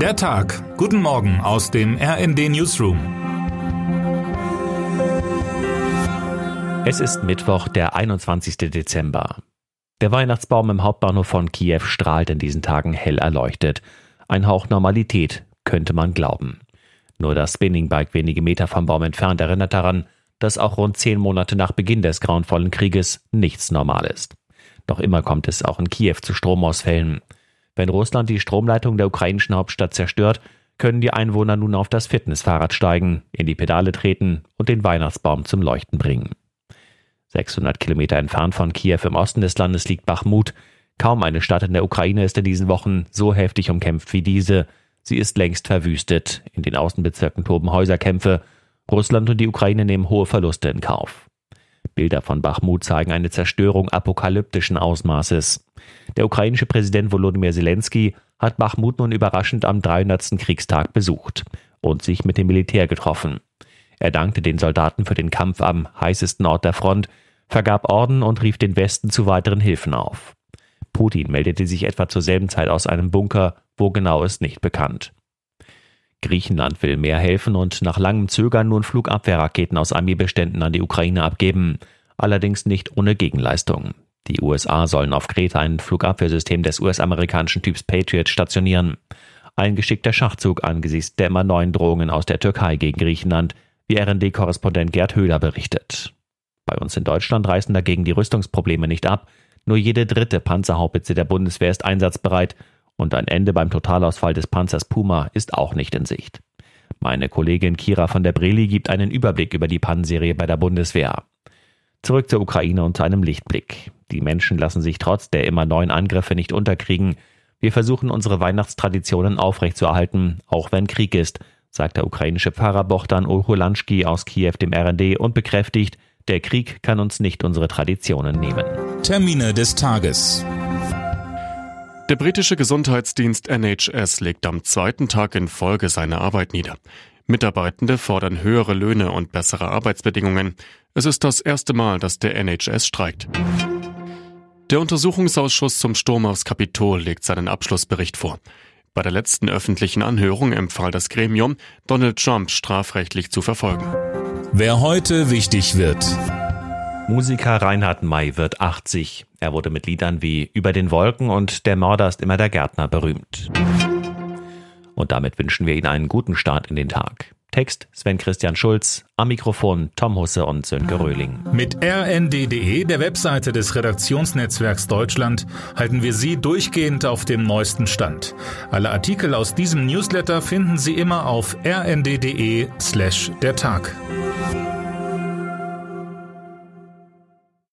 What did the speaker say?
Der Tag. Guten Morgen aus dem RND Newsroom. Es ist Mittwoch, der 21. Dezember. Der Weihnachtsbaum im Hauptbahnhof von Kiew strahlt in diesen Tagen hell erleuchtet. Ein Hauch Normalität, könnte man glauben. Nur das Spinningbike wenige Meter vom Baum entfernt erinnert daran, dass auch rund zehn Monate nach Beginn des grauenvollen Krieges nichts normal ist. Doch immer kommt es auch in Kiew zu Stromausfällen. Wenn Russland die Stromleitung der ukrainischen Hauptstadt zerstört, können die Einwohner nun auf das Fitnessfahrrad steigen, in die Pedale treten und den Weihnachtsbaum zum Leuchten bringen. 600 Kilometer entfernt von Kiew im Osten des Landes liegt Bachmut. Kaum eine Stadt in der Ukraine ist in diesen Wochen so heftig umkämpft wie diese. Sie ist längst verwüstet. In den Außenbezirken toben Häuserkämpfe. Russland und die Ukraine nehmen hohe Verluste in Kauf. Bilder von Bachmut zeigen eine Zerstörung apokalyptischen Ausmaßes. Der ukrainische Präsident Volodymyr Zelensky hat Bachmut nun überraschend am 300. Kriegstag besucht und sich mit dem Militär getroffen. Er dankte den Soldaten für den Kampf am heißesten Ort der Front, vergab Orden und rief den Westen zu weiteren Hilfen auf. Putin meldete sich etwa zur selben Zeit aus einem Bunker, wo genau ist nicht bekannt. Griechenland will mehr helfen und nach langem Zögern nun Flugabwehrraketen aus Armeebeständen an die Ukraine abgeben, allerdings nicht ohne Gegenleistung. Die USA sollen auf Kreta ein Flugabwehrsystem des US-amerikanischen Typs Patriot stationieren. Ein geschickter Schachzug angesichts der immer neuen Drohungen aus der Türkei gegen Griechenland, wie RND-Korrespondent Gerd Höhler berichtet. Bei uns in Deutschland reißen dagegen die Rüstungsprobleme nicht ab. Nur jede dritte Panzerhaubitze der Bundeswehr ist einsatzbereit und ein Ende beim Totalausfall des Panzers Puma ist auch nicht in Sicht. Meine Kollegin Kira von der Breli gibt einen Überblick über die Pannenserie bei der Bundeswehr. Zurück zur Ukraine und zu einem Lichtblick. Die Menschen lassen sich trotz der immer neuen Angriffe nicht unterkriegen. Wir versuchen unsere Weihnachtstraditionen aufrechtzuerhalten, auch wenn Krieg ist, sagt der ukrainische Pfarrer Bohdan Ulhulanski aus Kiew dem RND und bekräftigt, der Krieg kann uns nicht unsere Traditionen nehmen. Termine des Tages. Der britische Gesundheitsdienst NHS legt am zweiten Tag in Folge seine Arbeit nieder. Mitarbeitende fordern höhere Löhne und bessere Arbeitsbedingungen. Es ist das erste Mal, dass der NHS streikt. Der Untersuchungsausschuss zum Sturm aufs Kapitol legt seinen Abschlussbericht vor. Bei der letzten öffentlichen Anhörung empfahl das Gremium, Donald Trump strafrechtlich zu verfolgen. Wer heute wichtig wird. Musiker Reinhard May wird 80. Er wurde mit Liedern wie Über den Wolken und Der Mörder ist immer der Gärtner berühmt. Und damit wünschen wir Ihnen einen guten Start in den Tag. Text Sven Christian Schulz, am Mikrofon Tom Husse und Sönke Röhling. Mit rnd.de, der Webseite des Redaktionsnetzwerks Deutschland, halten wir Sie durchgehend auf dem neuesten Stand. Alle Artikel aus diesem Newsletter finden Sie immer auf rnd.de slash der Tag.